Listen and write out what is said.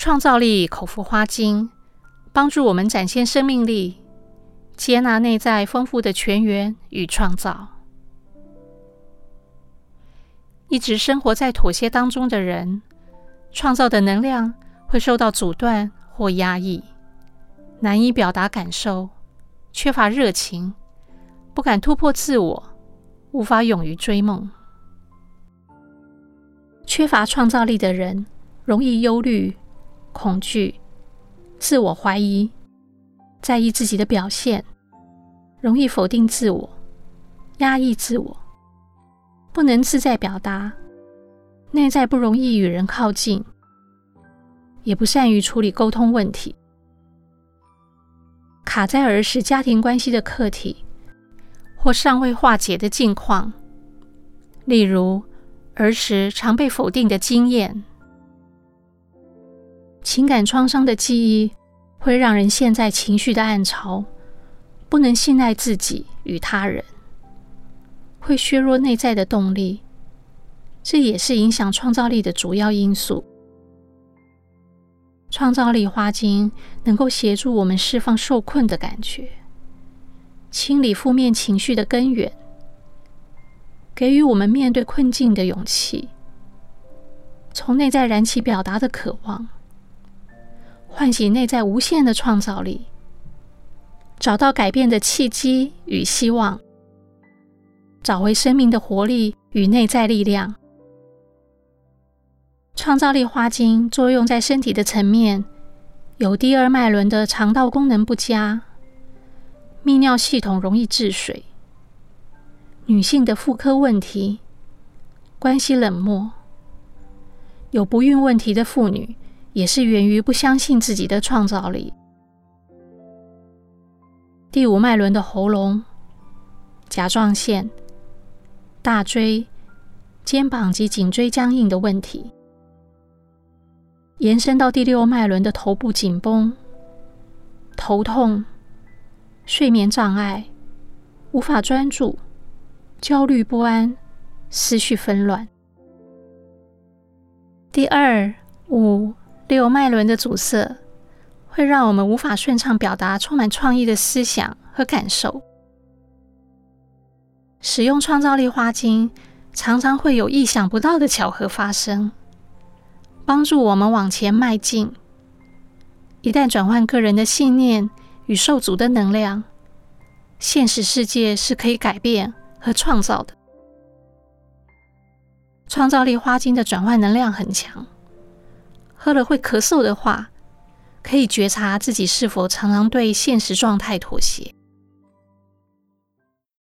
创造力口服花精帮助我们展现生命力，接纳内在丰富的泉源与创造。一直生活在妥协当中的人，创造的能量会受到阻断或压抑，难以表达感受，缺乏热情，不敢突破自我，无法勇于追梦。缺乏创造力的人，容易忧虑、恐惧、自我怀疑，在意自己的表现，容易否定自我，压抑自我，不能自在表达，内在不容易与人靠近，也不善于处理沟通问题，卡在儿时家庭关系的课题，或尚未化解的境况，例如，儿时常被否定的经验，情感创伤的记忆会让人陷在情绪的暗潮，不能信赖自己与他人，会削弱内在的动力，这也是影响创造力的主要因素。创造力花精能够协助我们释放受困的感觉，清理负面情绪的根源。给予我们面对困境的勇气，从内在燃起表达的渴望，唤醒内在无限的创造力，找到改变的契机与希望，找回生命的活力与内在力量。创造力花精作用在身体的层面，有第二脉轮的肠道功能不佳，泌尿系统容易滞水。女性的妇科问题、关系冷漠，有不孕问题的妇女，也是源于不相信自己的创造力。第五脉轮的喉咙、甲状腺、大椎、肩膀及颈椎僵硬的问题，延伸到第六脉轮的头部紧绷、头痛、睡眠障碍、无法专注。焦虑不安、思绪纷乱。第二、五、六脉轮的阻塞，会让我们无法顺畅表达充满创意的思想和感受。使用创造力花精，常常会有意想不到的巧合发生，帮助我们往前迈进。一旦转换个人的信念与受阻的能量，现实世界是可以改变和创造的。创造力花精的转换能量很强，喝了会咳嗽的话，可以觉察自己是否常常对现实状态妥协。